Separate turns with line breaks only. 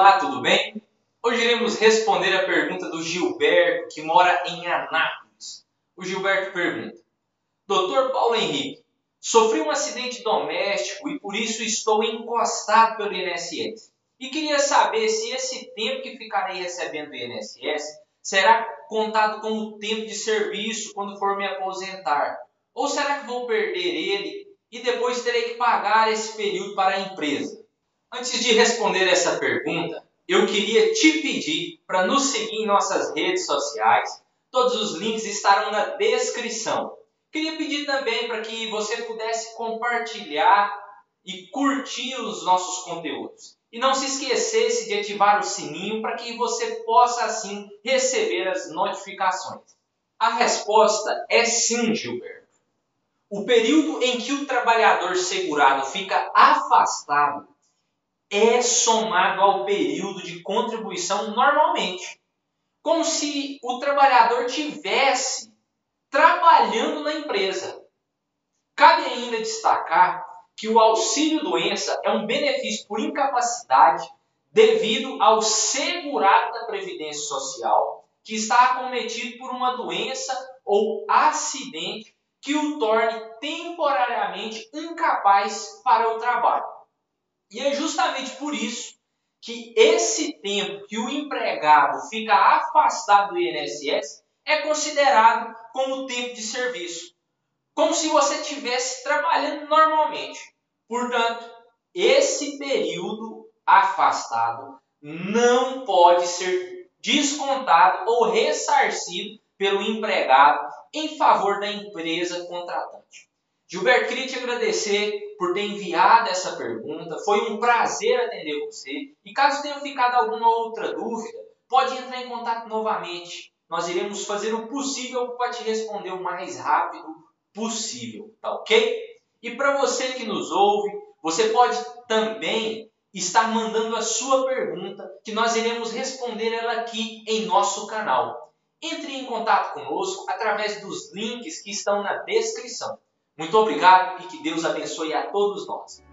Olá, tudo bem? Hoje iremos responder a pergunta do Gilberto, que mora em Anápolis. O Gilberto pergunta: Doutor Paulo Henrique, sofri um acidente doméstico e por isso estou encostado pelo INSS. E queria saber se esse tempo que ficarei recebendo do INSS será contado como tempo de serviço quando for me aposentar. Ou será que vou perder ele e depois terei que pagar esse período para a empresa? Antes de responder essa pergunta, eu queria te pedir para nos seguir em nossas redes sociais. Todos os links estarão na descrição. Queria pedir também para que você pudesse compartilhar e curtir os nossos conteúdos. E não se esquecesse de ativar o sininho para que você possa assim receber as notificações. A resposta é sim, Gilberto. O período em que o trabalhador segurado fica afastado é somado ao período de contribuição normalmente. Como se o trabalhador tivesse trabalhando na empresa. Cabe ainda destacar que o auxílio doença é um benefício por incapacidade devido ao segurado da Previdência Social que está acometido por uma doença ou acidente que o torne temporariamente incapaz para o trabalho. E é justamente por isso que esse tempo que o empregado fica afastado do INSS é considerado como tempo de serviço, como se você estivesse trabalhando normalmente. Portanto, esse período afastado não pode ser descontado ou ressarcido pelo empregado em favor da empresa contratante. Gilberto, queria te agradecer por ter enviado essa pergunta. Foi um prazer atender você. E caso tenha ficado alguma outra dúvida, pode entrar em contato novamente. Nós iremos fazer o possível para te responder o mais rápido possível, tá ok? E para você que nos ouve, você pode também estar mandando a sua pergunta, que nós iremos responder ela aqui em nosso canal. Entre em contato conosco através dos links que estão na descrição. Muito obrigado e que Deus abençoe a todos nós.